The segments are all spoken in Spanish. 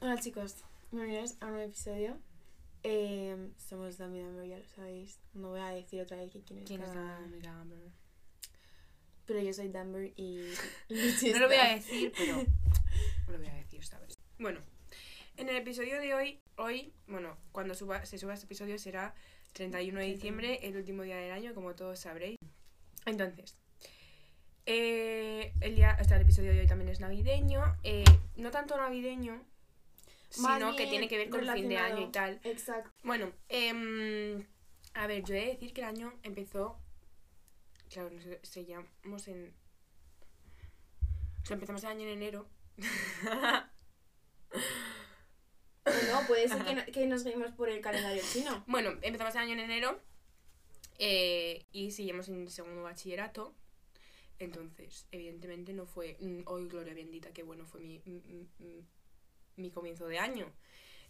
Hola chicos, bienvenidos a un nuevo episodio. Eh, somos Dami Damber, ya lo sabéis. No voy a decir otra vez que quién es ¿Quién es Damber? Pero yo soy Damber y... No lo voy a decir, pero lo voy a decir esta vez. Bueno, en el episodio de hoy, hoy, bueno, cuando suba, se suba este episodio será 31 de diciembre, el último día del año, como todos sabréis. Entonces, eh, el día, o sea, el episodio de hoy también es navideño. eh, no tanto navideño, sino que tiene que ver con el fin de año y tal. Exacto. Bueno, em, a ver, yo he de decir que el año empezó. Claro, nos seguíamos en. O sea, empezamos el año en enero. Bueno, puede ser que, no- que nos guiemos por el calendario chino. bueno, empezamos el año en enero. eh, y seguimos en segundo bachillerato. Entonces, evidentemente no fue. mm, Hoy, gloria bendita, qué bueno fue mi, mm, mm, mi comienzo de año.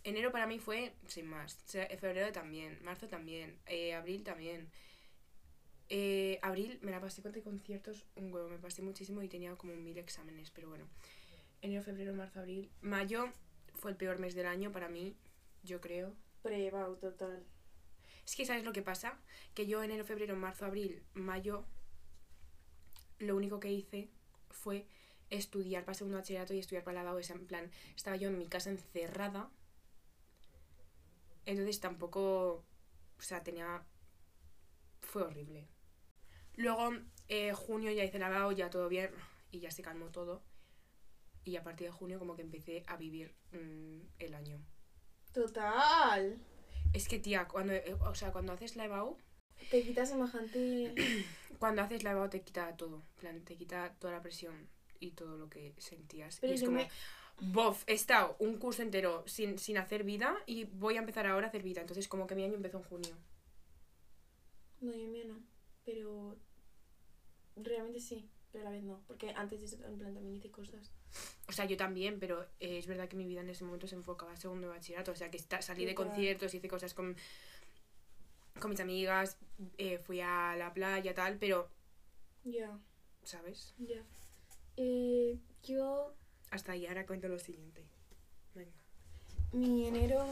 Enero para mí fue sin más. O sea, febrero también, marzo también, eh, abril también. Eh, abril me la pasé con conciertos un huevo, me pasé muchísimo y tenía como mil exámenes, pero bueno. Enero, febrero, marzo, abril. Mayo fue el peor mes del año para mí, yo creo. Prebau, total. Es que, ¿sabes lo que pasa? Que yo enero, febrero, marzo, abril, mayo, lo único que hice fue estudiar para segundo bachillerato y estudiar para la BAU. En plan, estaba yo en mi casa encerrada. Entonces tampoco, o sea, tenía... Fue horrible. Luego, eh, junio ya hice la ya todo bien, y ya se calmó todo. Y a partir de junio como que empecé a vivir mm, el año. Total. Es que, tía, cuando, eh, o sea, cuando haces la EBAU, Te quitas semejante... cuando haces la EBAU te quita todo. Plan, te quita toda la presión y todo lo que sentías. Pero y es como, me- bof, he estado un curso entero sin, sin hacer vida y voy a empezar ahora a hacer vida. Entonces, como que mi año empezó en junio. No, yo mío no. Pero... Realmente sí, pero a la vez no. Porque antes de eso, en plan, también hice cosas. O sea, yo también, pero eh, es verdad que mi vida en ese momento se enfocaba a segundo de bachillerato. O sea, que salí de Total. conciertos, hice cosas con, con mis amigas, eh, fui a la playa, tal, pero, Ya, ¿sabes? ya. Eh, yo... Hasta ahí, ahora cuento lo siguiente. Venga. Mi enero,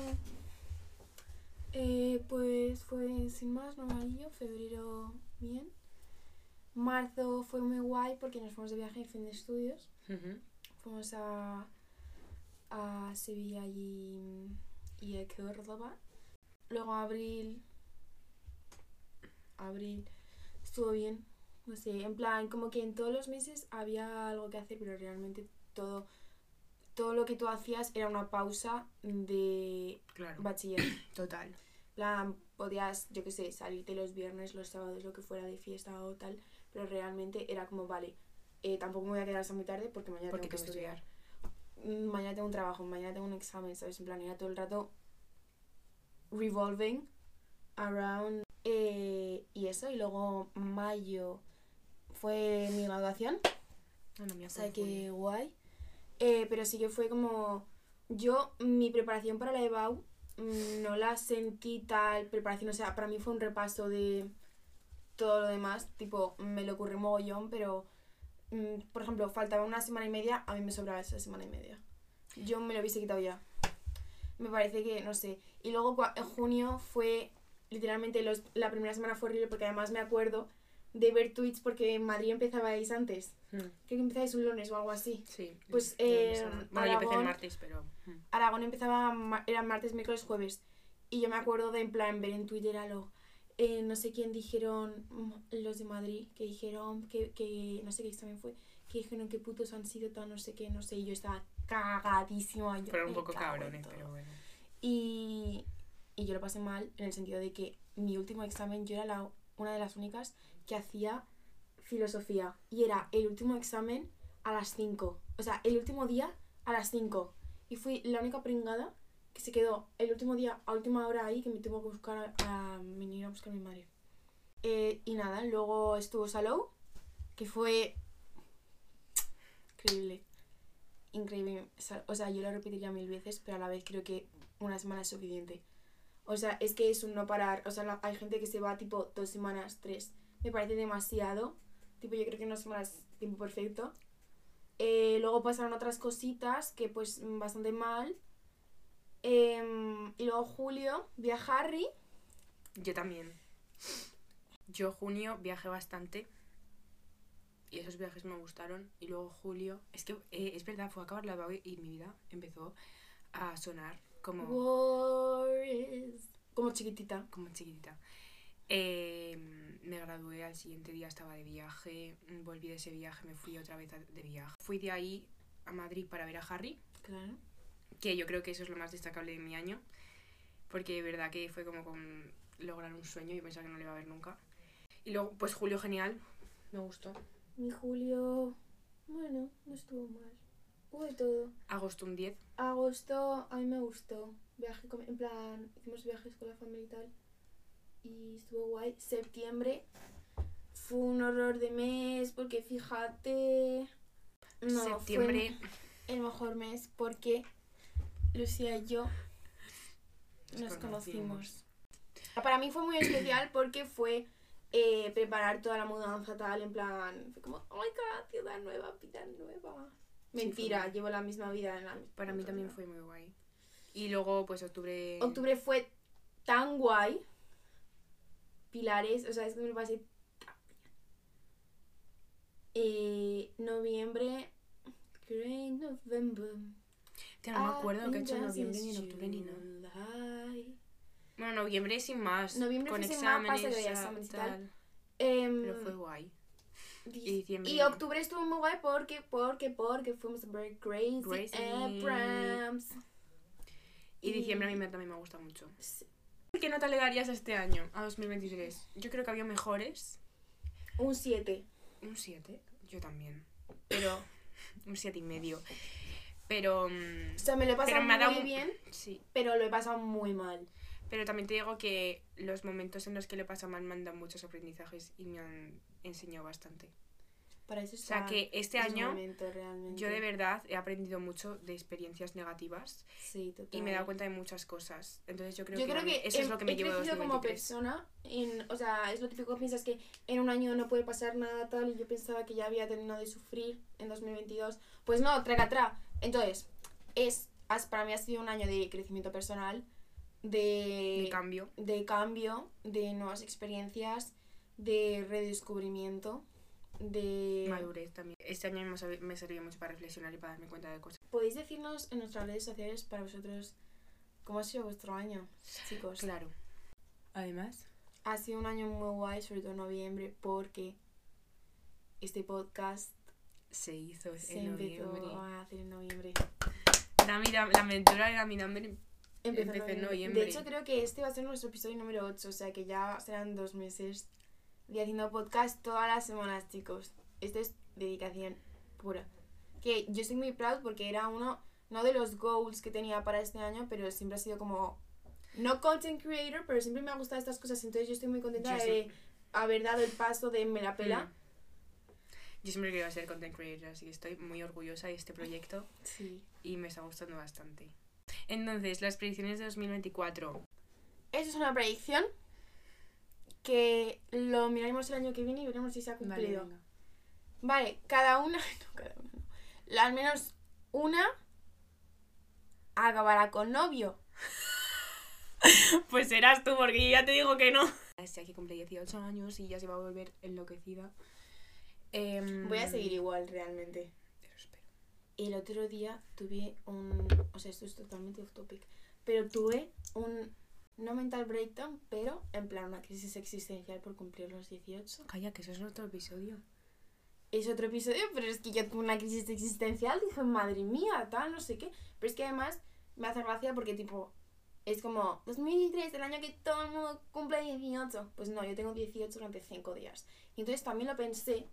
eh, pues fue sin más, normalillo. Febrero, bien. Marzo fue muy guay porque nos fuimos de viaje en fin de estudios. Fuimos a, a Sevilla y, y a Córdoba. Luego abril, abril, estuvo bien. No sé, en plan, como que en todos los meses había algo que hacer, pero realmente todo, todo lo que tú hacías era una pausa de Claro. bachiller. Total. plan, podías, yo qué sé, salirte los viernes, los sábados, lo que fuera de fiesta o tal, pero realmente era como, vale, eh, tampoco me voy a quedar hasta muy tarde porque mañana Porque tengo que que estudiar. estudiar. Mm, Mañana tengo un trabajo, mañana tengo un examen, ¿sabes? En plan, era todo el rato revolving around eh, y eso, y luego mayo fue mi graduación, No, no me o sea que guay. Eh, pero sí que fue como. Yo, mi preparación para la EBAU mm, no la sentí tal preparación. O sea, para mí fue un repaso de todo lo demás. Tipo, me lo ocurrió mogollón, pero. mm, por ejemplo, faltaba una semana y media, a mí me sobraba esa semana y media. Yo me lo hubiese quitado ya. Me parece que, no sé. Y luego en junio fue. Literalmente, los, la primera semana fue horrible porque además me acuerdo de ver tweets porque en Madrid empezabais antes. Mm, Creo que empezáis un lunes o algo así. Sí. Pues, no eh, suena. Bueno, yo empecé el Aragón- martes, pero. mm. Aragón empezaba, era martes, miércoles, jueves. Y yo me acuerdo de en plan ver en Twitter a lo. eh, no sé quién dijeron, mm, los de Madrid, que dijeron que, que no sé qué también fue, que dijeron que putos han sido tan no sé qué, no sé, y yo estaba cagadísima. yo, Fueron un poco cabrones, pero bueno. Y, y yo lo pasé mal en el sentido de que mi último examen yo era la, una de las únicas que hacía filosofía. Y era el último examen a las 5. O sea, el último día a las 5. Y fui la única pringada que se quedó el último día a última hora ahí que me tuvo que buscar a, a venir a buscar a mi madre. Eh, y nada, luego estuvo Salou, que fue increíble. Increíble. O sea, yo lo repetiría mil veces, pero a la vez creo que una semana es suficiente. O sea, es que es un no parar. O sea, hay gente que se va tipo dos semanas, tres. Me parece demasiado. Tipo, yo creo que una semana es tiempo perfecto. Eh, luego pasaron otras cositas que pues bastante mal. Em, y luego julio vi Harry. Yo también. Yo junio viajé bastante. Y esos viajes me gustaron. Y luego julio. Es que eh, es verdad, fue a acabar la EBAU y mi vida empezó a sonar como, Wars. Como chiquitita. como chiquitita. Eh, me gradué, al siguiente día estaba de viaje. Volví de ese viaje, me fui otra vez de viaje. Fui de ahí a Madrid para ver a Harry. Claro. Que yo creo que eso es lo más destacable de mi año. Porque de verdad que fue como con lograr un sueño. Yo pensaba que no le iba a ver nunca. Y luego, pues julio genial. Me gustó. Mi julio. Bueno, no estuvo mal. Hubo de todo. Agosto un 10. Agosto a mí me gustó. Viaje con- en plan, hicimos viajes con la familia y tal. Y estuvo guay. Septiembre fue un horror de mes porque fíjate. No, Septiembre. fue el mejor mes porque Lucía y yo Nos nos conocimos. conocimos. Para mí fue muy especial porque fue eh, preparar toda la mudanza tal, en plan, fue como, oh my god, ciudad nueva, vida nueva. Mentira, llevo la misma vida en la Para mí también fue muy guay. Y luego, pues octubre. Octubre fue tan guay. Pilares, o sea, es que me lo pasé tan bien. Eh, noviembre. Great November. Tía, no me acuerdo que he hecho en noviembre ni en octubre ni nada. Bueno, noviembre sin más. Noviembre con fue sin más, pasa que exámenes, exámenes y tal. tal. Em, Pero fue guay. Dic- y diciembre- y octubre estuvo muy guay porque, porque, porque fuimos a ver Crazy, Crazy. Abrams. Y diciembre a mí me- también me gusta mucho. ¿Qué nota le darías a este año, a 2023? Yo creo que había mejores. Un 7. Un 7, yo también. Pero. Un 7 y medio. Pero. mm, O sea, me lo he pasado dado muy un- bien, Sí. pero lo he pasado muy mal. Pero también te digo que los momentos en los que lo he pasado mal me han dado muchos aprendizajes y me han enseñado bastante. Para eso O sea que este año momento, yo de verdad he aprendido mucho de experiencias negativas Sí, y me he dado cuenta de muchas cosas. Entonces yo creo yo que, creo que eso he, es lo que me llevo crecido como 2023. persona. En, o sea, es lo típico piensas que en un año no puede pasar nada tal. Y yo pensaba que ya había terminado de sufrir en 2022. Pues no, traga atrás. Entonces, es, para mí ha sido un año de crecimiento personal, de, De cambio. de cambio, de nuevas experiencias, de redescubrimiento, de... Madurez también. Este año me sirvió mucho para reflexionar y para darme cuenta de cosas. ¿Podéis decirnos en nuestras redes sociales para vosotros cómo ha sido vuestro año, chicos? Claro. Además, Ha sido un año muy guay, sobre todo en noviembre, porque este podcast se hizo se en empezó noviembre. a hacer en noviembre. La, mira- la aventura de la Midamber Empezó Empezó en noviembre. De hecho, creo que este va a ser nuestro episodio número 8, o sea que ya serán dos meses de haciendo podcast todas las semanas, chicos. Esto es dedicación pura. Que yo estoy muy proud porque era uno, no de los goals que tenía para este año, pero siempre ha sido como, no content creator, pero siempre me ha gustado estas cosas, entonces yo estoy muy contenta Yo de haber dado el paso de me la pela. Mm. Yo siempre quería ser content creator, así que estoy muy orgullosa de este proyecto Sí. y me está gustando bastante. Entonces, las predicciones de 2024. Esto es una predicción que lo miraremos el año que viene y veremos si se ha cumplido. Vale, cada una, no, cada una, no. La- al menos una acabará con novio. Pues serás tú, porque yo ya te digo que no. Este aquí cumple 18 años y ya se va a volver enloquecida. Em, Voy a seguir igual realmente. Eso espero. El otro día tuve un, o sea, esto es totalmente off topic, pero tuve un, no mental breakdown, pero en plan una crisis existencial por cumplir los 18. Calla, que eso es otro episodio. es otro episodio, pero es que yo tuve una crisis existencial, dije, madre mía, tal, no sé qué. Pero es que además me hace gracia porque, tipo, es como 2023, el año que todo el mundo cumple 18. Pues no, yo tengo 18 durante 5 días. Y entonces también lo pensé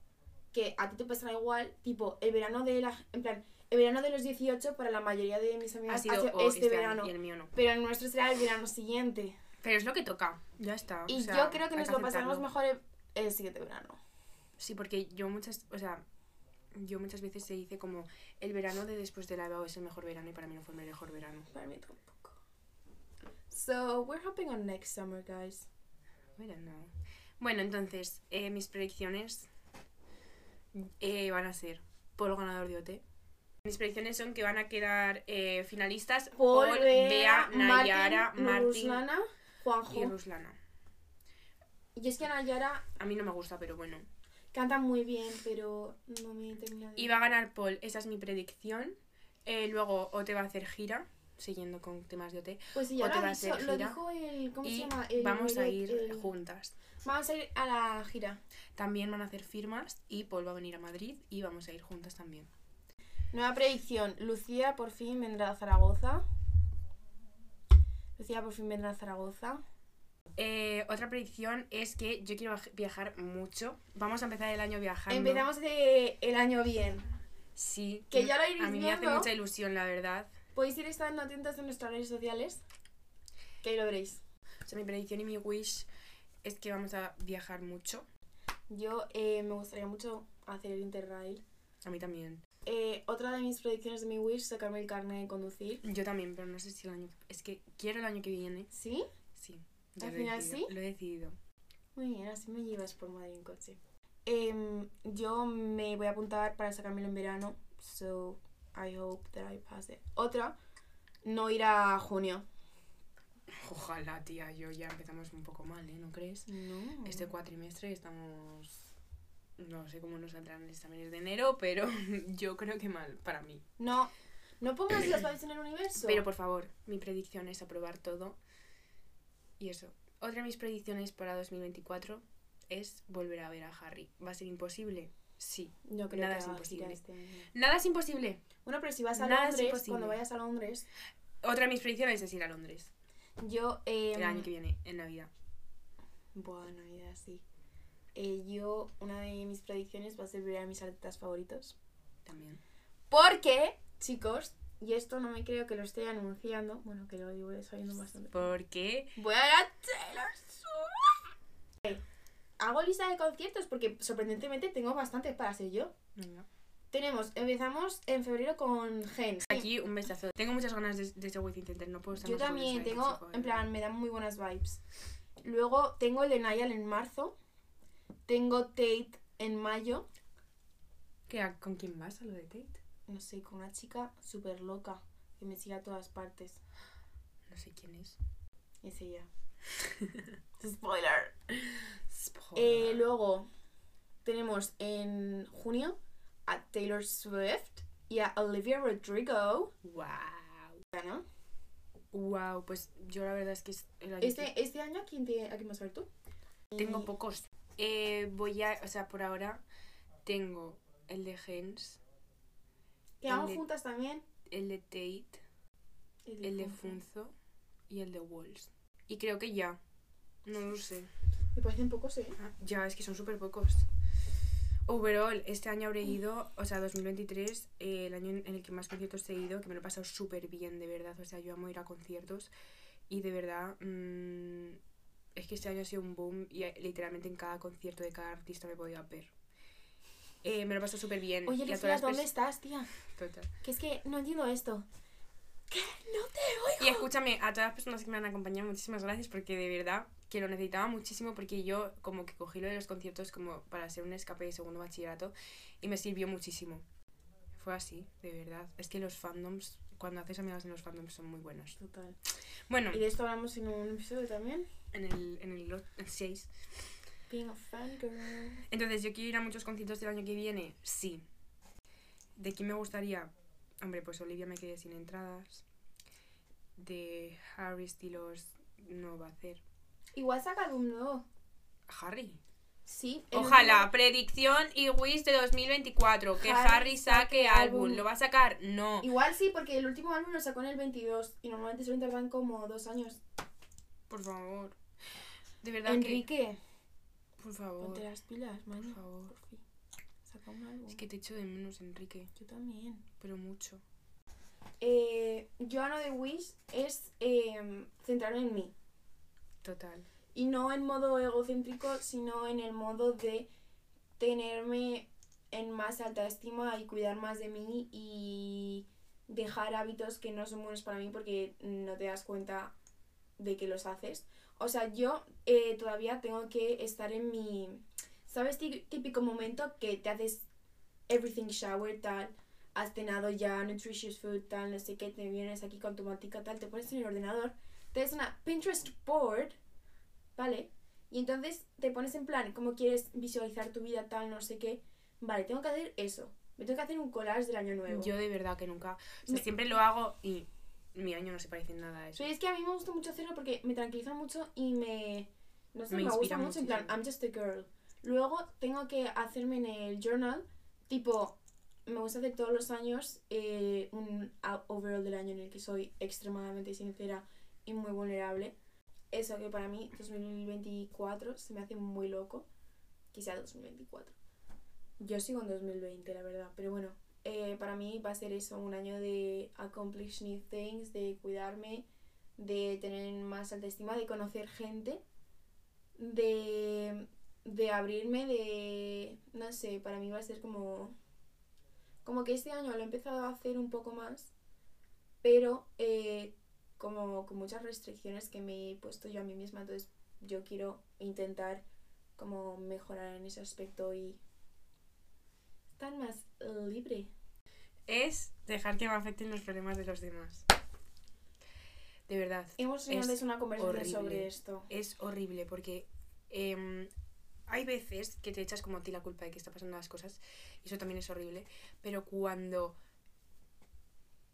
que a ti te pasará igual, tipo, el verano de la. En plan, el verano de los 18 para la mayoría de mis Ha sido ha sido este, año verano. y el mío no. Pero el nuestro será el verano siguiente. Pero es lo que toca. Ya está. Y o sea, yo creo que nos lo pasaremos mejor el, el siguiente verano. Sí, porque yo muchas, o sea, yo muchas veces se dice como el verano de después de la EBAU es el mejor verano y para mí no fue el mejor verano. Para mí tampoco. So, we're hopping on next summer, guys. I don't know. Bueno, entonces, eh, mis predicciones eh, van a ser Polo ganador de OT. Mis predicciones son que van a quedar eh, finalistas Paul, Paul, Bea, Nayara, Martín, Ruslana, Juanjo. y Ruslana. Y es que Nayara A mí no me gusta, pero bueno. canta muy bien, pero no me termina de... Y va a ganar Paul, esa es mi predicción. Eh, luego OT va a hacer gira, siguiendo con temas de OT. Pues sí, ya o lo, va a hacer lo gira dijo el... ¿Cómo se llama? El vamos a ir el- juntas. Vamos a ir a la gira. También van a hacer firmas y Paul va a venir a Madrid y vamos a ir juntas también. Nueva predicción. Lucía por fin vendrá a Zaragoza. Lucía por fin vendrá a Zaragoza. Eh, otra predicción es que yo quiero viaj- viajar mucho. Vamos a empezar el año viajando. Empezamos de el año bien. Sí. Que ya lo iréis A mí me hace mucha ilusión, la verdad. Podéis ir estando atentos en nuestras redes sociales. Que ahí lo veréis. O sea, mi predicción y mi wish es que vamos a viajar mucho. Yo eh, me gustaría mucho hacer el Interrail. A mí también. Eh, otra de mis predicciones de mi wish es sacarme el carnet de conducir. Yo también, pero no sé si el año... Es que quiero el año que viene. ¿Sí? Sí. ¿Al final decidido, sí? Lo he decidido. Muy bien, así me llevas por Madrid en coche. Em, yo me voy a apuntar para sacármelo en verano. So, I hope that I pass it. Otra, no ir a junio. Ojalá, tía. Yo ya empezamos un poco mal, ¿eh? ¿No crees? No. Este cuatrimestre estamos... No sé cómo nos saldrán los exámenes de enero, pero yo creo que mal para mí. No, no pongas los vibes en el universo. Pero por favor, mi predicción es aprobar todo. Y eso. Otra de mis predicciones para 2024 es volver a ver a Harry. ¿Va a ser imposible? Sí. Yo creo nada que es imposible. este. Nada es imposible. Bueno, pero si vas a Nada es Londres, cuando vayas a Londres, Otra de mis predicciones es ir a Londres. yo... em, El año que viene, en Navidad. Buah, Navidad, sí. Eh, yo, una de mis predicciones va a ser ver a mis artistas favoritos. También. Porque, chicos, y esto no me creo que lo esté anunciando, bueno, que lo digo sabiendo bastante. Porque Voy a ver a Taylor Swift. Hago lista de conciertos porque sorprendentemente tengo bastantes para ser yo. Venga. Tenemos, empezamos en febrero con Gens. Aquí un besazo. Tengo muchas ganas de, de Within Center. No puedo estar Yo más también tengo, en plan, me dan muy buenas vibes. Luego tengo el de Niall en marzo. Tengo Tate en mayo. ¿Qué, ¿Con quién vas a lo de Tate? No sé, con una chica súper loca que me sigue a todas partes. No sé quién es. Es ella. Spoiler. Spoiler. Eh, luego tenemos en junio a Taylor Swift y a Olivia Rodrigo. Wow. ¿no? Wow, pues yo la verdad es que es el año que- Este, este año, ¿a quién, te, ¿a quién vas a ver tú? tengo pocos. Eh, voy a, o sea, por ahora tengo el de Gens, Que de- juntas también. el de Tate, el de Funzo y el de Walls. Y creo que ya. No lo sé. Me parecen pocos, ¿eh? Ah, Ya, es que son súper pocos. Overall, este año habré ido, o sea, 2023, eh, el año en en el que más conciertos he ido, que me lo he pasado súper bien, de verdad. O sea, yo amo ir a conciertos y de verdad, mm, es que este año ha sido un boom y eh, literalmente en cada concierto de cada artista me podía ver. Eh, me lo paso súper bien. Oye, y Lucía, ¿dónde estás, tía? Total. Que es que no entiendo esto. ¿Qué? No te Y oigo. escúchame, a todas las personas que me han acompañado, muchísimas gracias porque de verdad que lo necesitaba muchísimo porque yo como que cogí lo de los conciertos como para hacer un escape de segundo bachillerato y me sirvió muchísimo. Fue así, de verdad. Es que los fandoms, cuando haces amigas en los fandoms son muy buenos. Total. Bueno, Y de esto hablamos en un episodio también. En el, en el 6. Being a fangirl. Entonces, ¿yo quiero ir a muchos conciertos del año que viene? Sí. ¿De quién me gustaría? Hombre, pues Olivia me quedé sin entradas. De Harry Styles no va a hacer. Igual saca álbum nuevo. Harry. Sí. Ojalá, predicción y wish de 2024. Que Harry saque álbum. álbum. ¿Lo va a sacar? No. Igual sí, porque el último álbum lo sacó en el 22 y normalmente suelen tardar como dos años. Por favor. De verdad Enrique, que. Por favor. ponte las pilas, Por man. favor. Por fin. Saca un álbum. Es que te echo de menos, Enrique. Yo también. Pero mucho. Eh, yo ano de Wish es eh, centrarme en mí. Total. Y no en modo egocéntrico, sino en el modo de tenerme en más alta estima y cuidar más de mí y dejar hábitos que no son buenos para mí porque no te das cuenta de que los haces. O sea, yo eh, todavía tengo que estar en mi, ¿sabes? Tí- Típico momento que te haces everything shower, tal, has cenado ya, nutritious food, tal, no sé qué, te vienes aquí con tu matica, tal, te pones en el ordenador, te das una Pinterest board, ¿vale? Y entonces te pones en plan, cómo quieres visualizar tu vida, tal, no sé qué. Vale, tengo que hacer eso. Me tengo que hacer un collage del año nuevo. Yo de verdad que nunca. O sea, Me- siempre lo hago y mi año no se parece en nada a eso. Sí, es que a mí me gusta mucho hacerlo porque me tranquiliza mucho y me. No sé, Me me, gusta mucho. En plan. I'm just a girl. Luego tengo que hacerme en el journal, tipo, me gusta hacer todos los años eh, un overall del año en el que soy extremadamente sincera y muy vulnerable. Eso que para mí 2024 se me hace muy loco. Quizá 2024. Yo sigo en 2020, la verdad. Pero bueno, eh, para mí va a ser eso, un año de accomplish new things, de cuidarme, de tener más autoestima, de conocer gente, de, de abrirme, de... No sé, para mí va a ser como... Como que este año lo he empezado a hacer un poco más, pero eh, como con muchas restricciones que me he puesto yo a mí misma, entonces yo quiero intentar como mejorar en ese aspecto y más libre. Es dejar que me afecten los problemas de los demás. De verdad. Hemos tenido antes una conversación horrible. sobre esto. Es horrible porque em, hay veces que te echas como a ti la culpa de que está pasando las cosas y eso también es horrible, pero cuando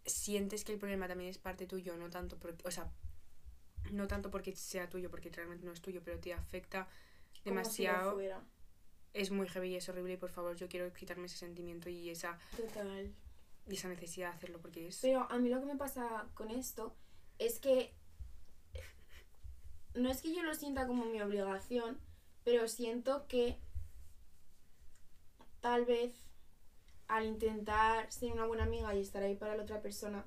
sientes que el problema también es parte tuyo, no tanto porque, o sea, no tanto porque sea tuyo, porque realmente no es tuyo, pero te afecta como si lo demasiado, fuera. Es muy heavy y es horrible y por favor yo quiero quitarme ese sentimiento y esa, Total. y esa necesidad de hacerlo porque es... Pero a mí lo que me pasa con esto es que no es que yo lo sienta como mi obligación, pero siento que tal vez al intentar ser una buena amiga y estar ahí para la otra persona,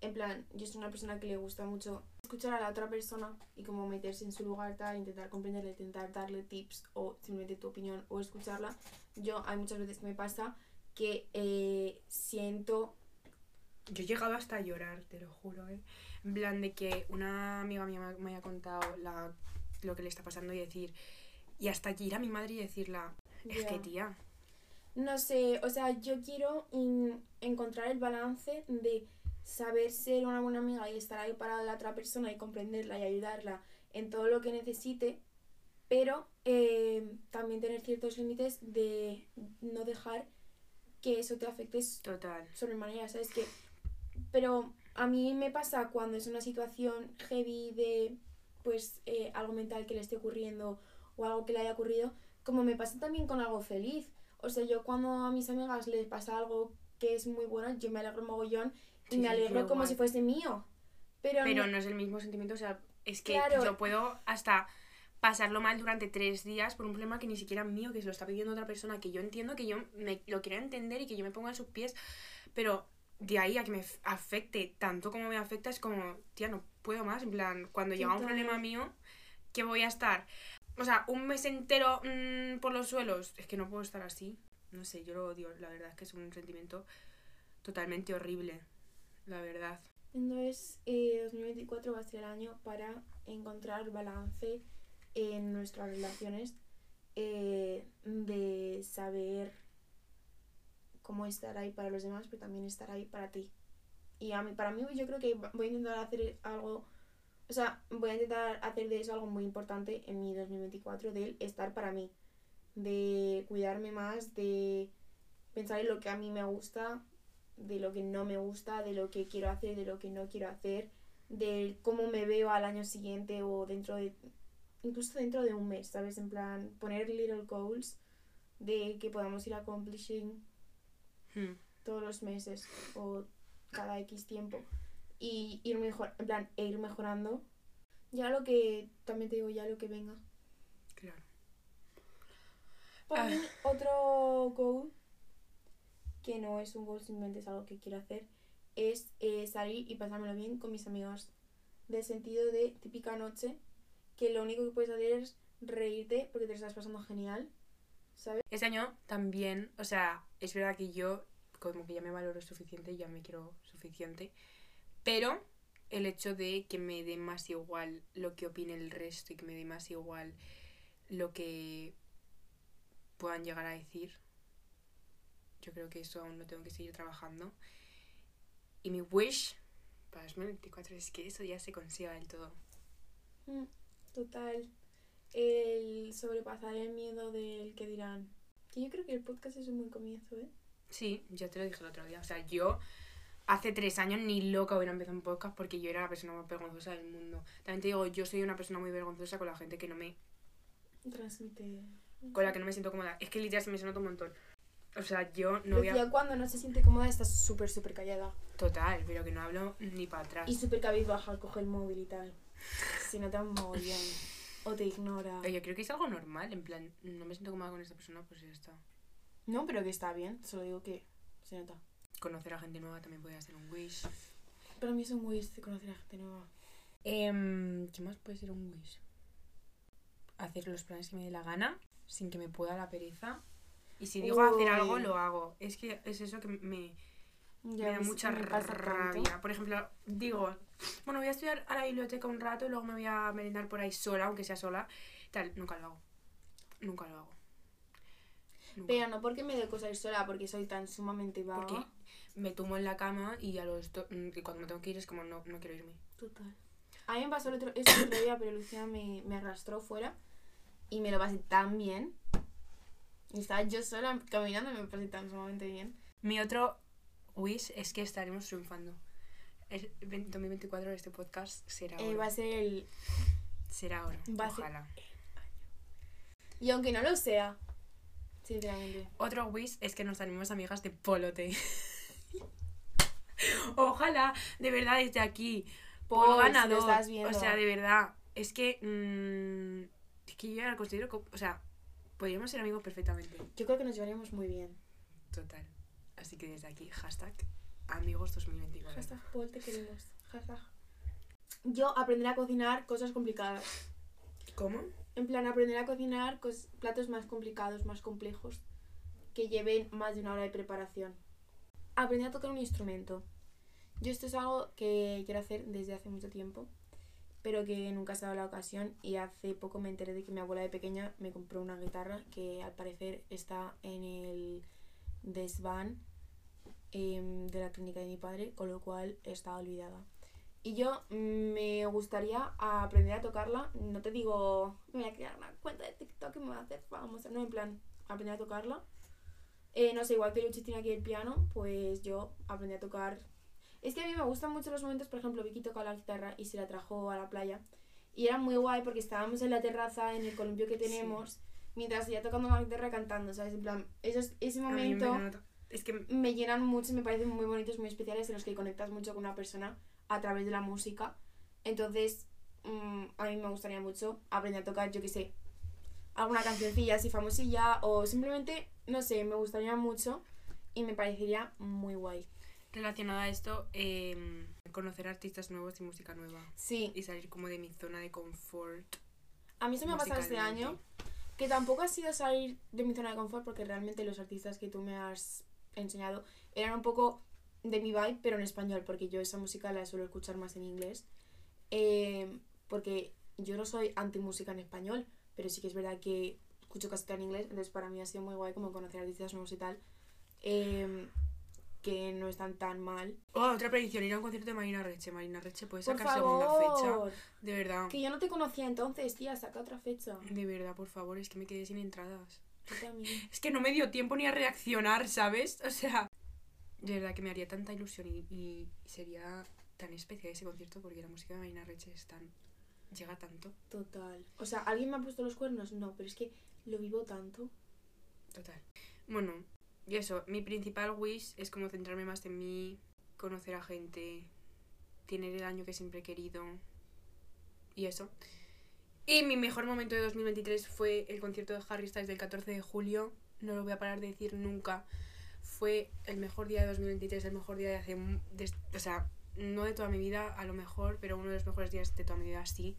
en plan, yo soy una persona que le gusta mucho escuchar a la otra persona y como meterse en su lugar, tal, intentar comprenderle, intentar darle tips o simplemente tu opinión o escucharla. Yo hay muchas veces que me pasa que eh, siento Yo he llegado hasta a llorar, te lo juro, ¿eh? En plan de que una amiga mía me- me haya contado la, lo que le está pasando y decir... Y hasta ir a mi madre y decirla... Es Ya. que, tía... No sé, o sea, yo quiero encontrar el balance de saber ser una buena amiga y estar ahí para la otra persona y comprenderla y ayudarla en todo lo que necesite, pero eh, también tener ciertos límites de no dejar que eso te afecte Total. sobremanera, ¿sabes? Que, pero a mí me pasa cuando es una situación heavy de, pues, eh, algo mental que le esté ocurriendo o algo que le haya ocurrido, como me pasa también con algo feliz. O sea, yo cuando a mis amigas les pasa algo que es muy bueno, yo me alegro mogollón y Sí, me sí, alegro yo como si fuese mío. Pero, Pero no- no es el mismo sentimiento, o sea, es que Claro. yo puedo hasta pasarlo mal durante tres días por un problema que ni siquiera es mío, que se lo está pidiendo otra persona, que yo entiendo, que yo me lo quiero entender y que yo me ponga a sus pies, pero de ahí a que me afecte tanto como me afecta es como, tía, no puedo más, en plan, cuando llega un problema mío, que voy a estar, o sea, un mes entero mm, por los suelos, es que no puedo estar así, no sé, yo lo odio, la verdad es que es un sentimiento totalmente horrible, la verdad. Entonces, eh, 2024 va a ser el año para encontrar balance en nuestras relaciones, eh, de saber cómo estar ahí para los demás, pero también estar ahí para ti. Y a mí, para mí yo creo que voy a intentar hacer algo, o sea, voy a intentar hacer de eso algo muy importante en mi 2024, del estar para mí, de cuidarme más, de pensar en lo que a mí me gusta, de lo que no me gusta, de lo que quiero hacer, de lo que no quiero hacer, de cómo me veo al año siguiente o dentro de, incluso dentro de un mes, ¿sabes? En plan, poner little goals de que podamos ir accomplishing Hmm. todos los meses o cada X tiempo y ir mejor, en plan, e ir mejorando. Ya lo que, también te digo, ya lo que venga. Claro. Para Ah. mí, otro goal, que no es un goal, simplemente es algo que quiero hacer, es eh, salir y pasármelo bien con mis amigos. Del sentido de típica noche, que lo único que puedes hacer es reírte porque te estás pasando genial, ¿sabes? Este año también, o sea, es verdad que yo como que ya me valoro suficiente, ya me quiero suficiente, pero el hecho de que me dé más igual lo que opine el resto y que me dé más igual lo que puedan llegar a decir, yo creo que eso aún lo tengo que seguir trabajando. Y mi wish para 2024 es que eso ya se consiga del todo. Mm, Total. El sobrepasar el miedo del que dirán. Que yo creo que el podcast es un buen comienzo, ¿eh? Sí, ya te lo dije el otro día. O sea, yo hace tres años ni loca hubiera empezado un podcast porque yo era la persona más vergonzosa del mundo. También te digo, yo soy una persona muy vergonzosa con la gente que no me Transmite. con la que no me siento cómoda. Es que literal se me nota un montón. O sea, yo no voy a... cuando no se siente cómoda está súper, súper callada. Total, pero que no hablo ni para atrás. Y súper cabizbaja al coger el móvil y tal. Si no te dan mogollón. O te ignora. Pero yo creo que es algo normal, en plan, no me siento cómoda con esta persona, pues ya está. No, pero que está bien. Solo digo que se nota. Conocer a gente nueva también puede ser un wish. Para mí es un wish de conocer a gente nueva. Em, ¿Qué más puede ser un wish? Hacer los planes que me dé la gana, sin que me pueda la pereza. Y si digo hacer algo, lo hago. Es que es eso que me, Ya me da mucha me pasa tanto. rabia. Por ejemplo, digo, bueno, voy a estudiar a la biblioteca un rato y luego me voy a merendar por ahí sola, aunque sea sola. Tal, nunca lo hago. Nunca lo hago. Nunca. Pero no porque me dé cosas ir sola, porque soy tan sumamente vaga. Porque me tumbo en la cama y a los mm, y cuando me tengo que ir es como no, no quiero irme. Total. A mí me pasó el otro, este otro día, pero Lucía me, me arrastró fuera y me lo pasé tan bien. Y estaba yo sola caminando y me lo pasé tan sumamente bien. Mi otro wish es que estaremos triunfando. El 20- 2024 de este podcast será Eh, oro. va a ser el... Será oro. va a ser- Ojalá. Y aunque no lo sea, sinceramente. Otro wish es que nos animemos amigas de Polote. Ojalá, de verdad, desde aquí. Por Pol, si lo ganador. estás viendo. O sea, de verdad. Es que. mm, es que yo ya la considero. co- O sea, podríamos ser amigos perfectamente. Yo creo que nos llevaríamos muy bien. Total. Así que desde aquí, hashtag amigos 2024. Hashtag Paul, te queremos. Hashtag. Yo aprender a cocinar cosas complicadas. ¿Cómo? En plan, aprender a cocinar cos- platos más complicados, más complejos, que lleven más de una hora de preparación. Aprender a tocar un instrumento. Yo esto es algo que quiero hacer desde hace mucho tiempo, pero que nunca se ha dado la ocasión y hace poco me enteré de que mi abuela de pequeña me compró una guitarra que al parecer está en el desván em, de la clínica de mi padre, con lo cual está olvidada. Y yo mm, me gustaría aprender a tocarla. No te digo, me voy a crear una cuenta de TikTok y me voy a hacer famosa. No, en plan, aprender a tocarla. Eh, no sé, igual que Luchi tiene aquí el piano, pues yo aprendí a tocar. Es que a mí me gustan mucho los momentos, por ejemplo, Vicky toca la guitarra y se la trajo a la playa. Y era muy guay porque estábamos en la terraza, en el columpio que tenemos, mientras ella tocando la guitarra cantando, ¿sabes? En plan, esos, ese me momento Es que me llenan mucho y me parecen muy bonitos, muy especiales, en los que conectas mucho con una persona a través de la música. Entonces, mm, a mí me gustaría mucho aprender a tocar, yo qué sé, alguna cancioncilla así famosilla o simplemente, no sé, me gustaría mucho y me parecería muy guay. Relacionado a esto, em, conocer artistas nuevos y música nueva. Sí, Y salir como de mi zona de confort. a mí se me ha pasado este año que tampoco ha sido salir de mi zona de confort porque realmente los artistas que tú me has enseñado eran un poco de mi vibe, pero en español, porque yo esa música la suelo escuchar más en inglés. Eh, porque yo no soy anti música en español, pero sí que es verdad que escucho casi todo en inglés, entonces para mí ha sido muy guay como conocer artistas nuevos y tal, eh, que no están tan mal. Oh, otra predicción, ir a un concierto de Marina Reche. Marina Reche puede sacar segunda fecha. De verdad. que yo no te conocía entonces, tía, saca otra fecha. De verdad, por favor, es que me quedé sin entradas. Yo también. Es que no me dio tiempo ni a reaccionar, ¿sabes? O sea, de verdad que me haría tanta ilusión y, y sería tan especial ese concierto porque la música de Marina Reche es tan... llega tanto. Total. O sea, ¿alguien me ha puesto los cuernos? No, pero es que lo vivo tanto. Total. Bueno, y eso, mi principal wish es como centrarme más en mí, conocer a gente, tener el año que siempre he querido y eso. Y mi mejor momento de 2023 fue el concierto de Harry Styles del 14 de julio, no lo voy a parar de decir nunca. Fue el mejor día de 2023, el mejor día de hace... des- o sea, no de toda mi vida, a lo mejor, pero uno de los mejores días de toda mi vida, sí.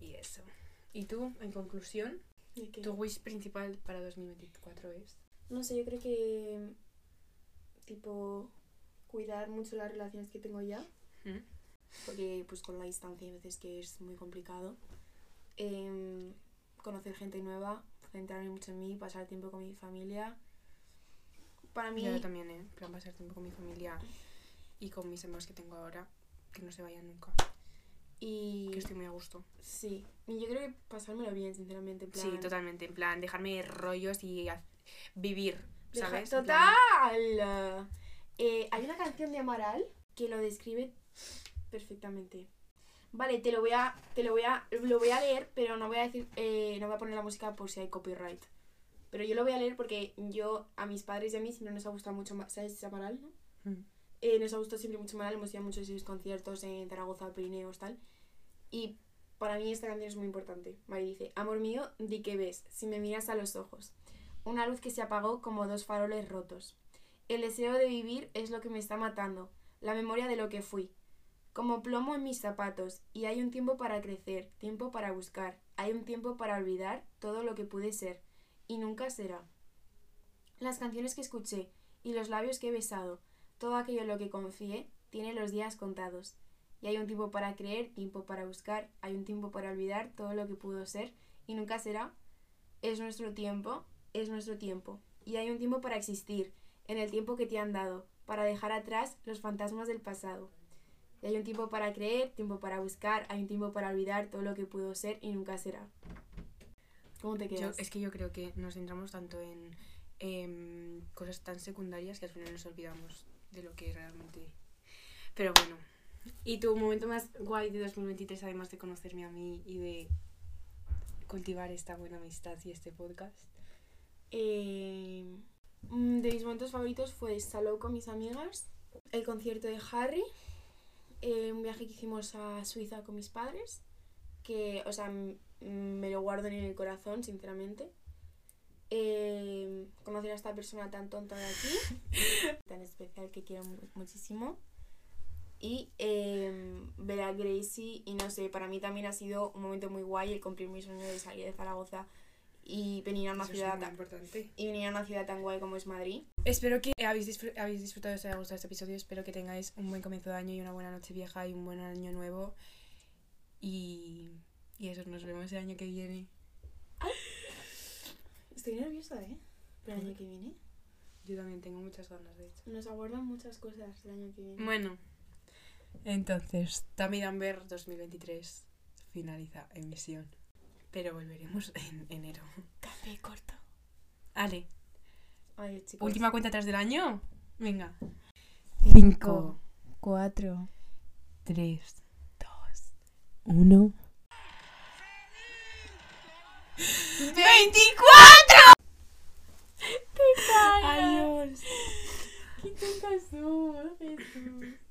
Y eso. ¿Y tú, en conclusión? ¿De? Tu wish principal para 2024 es. No sé, yo creo que. Tipo. Cuidar mucho las relaciones que tengo ya. ¿Mm? Porque, pues, con la distancia, hay veces que es muy complicado. Em, conocer gente nueva. Centrarme mucho en mí. Pasar tiempo con mi familia. para mí... Yo también, ¿eh? En plan, pasar tiempo con mi familia y con mis amigos que tengo ahora, que no se vayan nunca. Y... Que estoy muy a gusto. Sí, y yo creo que pasármelo bien, sinceramente. En plan, Sí, totalmente. En plan, dejarme rollos y vivir, ¿sabes? ¡Total! Eh, hay una canción de Amaral que lo describe perfectamente. Vale, te lo voy a, te lo voy a, lo voy a leer, pero no voy a decir, eh, no voy a poner la música por si hay copyright. Pero yo lo voy a leer porque yo, a mis padres y a mí siempre nos ha gustado mucho, ¿sabes Amaral, no? Mm. Eh, nos ha gustado siempre mucho Amaral, hemos ido a muchos de sus conciertos en Zaragoza, Pirineos, tal. Y para mí esta canción es muy importante. Vale, dice, amor mío, di que ves, si me miras a los ojos. Una luz que se apagó como dos faroles rotos. El deseo de vivir es lo que me está matando, la memoria de lo que fui. Como plomo en mis zapatos, y hay un tiempo para crecer, tiempo para buscar, hay un tiempo para olvidar todo lo que pude ser, y nunca será. Las canciones que escuché y los labios que he besado, todo aquello en lo que confié, tiene los días contados. Y hay un tiempo para creer, tiempo para buscar, hay un tiempo para olvidar todo lo que pudo ser y nunca será. Es nuestro tiempo, es nuestro tiempo. Y hay un tiempo para existir, en el tiempo que te han dado, para dejar atrás los fantasmas del pasado. Y hay un tiempo para creer, tiempo para buscar, hay un tiempo para olvidar todo lo que pudo ser y nunca será. ¿Cómo te Yo- quedas? es que yo creo que nos centramos tanto en em, cosas tan secundarias que al final nos olvidamos de lo que realmente. Pero bueno. ¿Y tu momento más guay de 2023, además de conocerme a mí y de cultivar esta buena amistad y este podcast? Eh, de mis momentos favoritos fue Salou con mis amigas, el concierto de Harry, eh, un viaje que hicimos a Suiza con mis padres, que, o sea, me lo guardo en el corazón, sinceramente. Eh, conocer a esta persona tan tonta de aquí, tan especial que quiero mu- muchísimo. Y eh, ver a Gracie, y no sé, para mí también ha sido un momento muy guay el cumplir mi sueño de salir de Zaragoza y venir a una Eso ciudad tan, importante. y venir a una ciudad tan guay como es Madrid. Espero que habéis, disfr- habéis disfrutado, os haya gustado este episodio. Espero que tengáis un buen comienzo de año y una buena noche vieja y un buen año nuevo. Y, y eso, nos vemos el año que viene. Estoy nerviosa, ¿eh? El año que viene. Yo también tengo muchas ganas, de hecho. Nos aguardan muchas cosas el año que viene. Bueno, entonces, Tammy Danver 2023 finaliza emisión. Pero volveremos en enero. Café corto. Ale, Adiós, chicos. última cuenta atrás del año. Venga. Cinco, cuatro, 3, dos. 1. ¡24! ¡Te callas! Adiós. ¡Qué tonta sos, Jesús!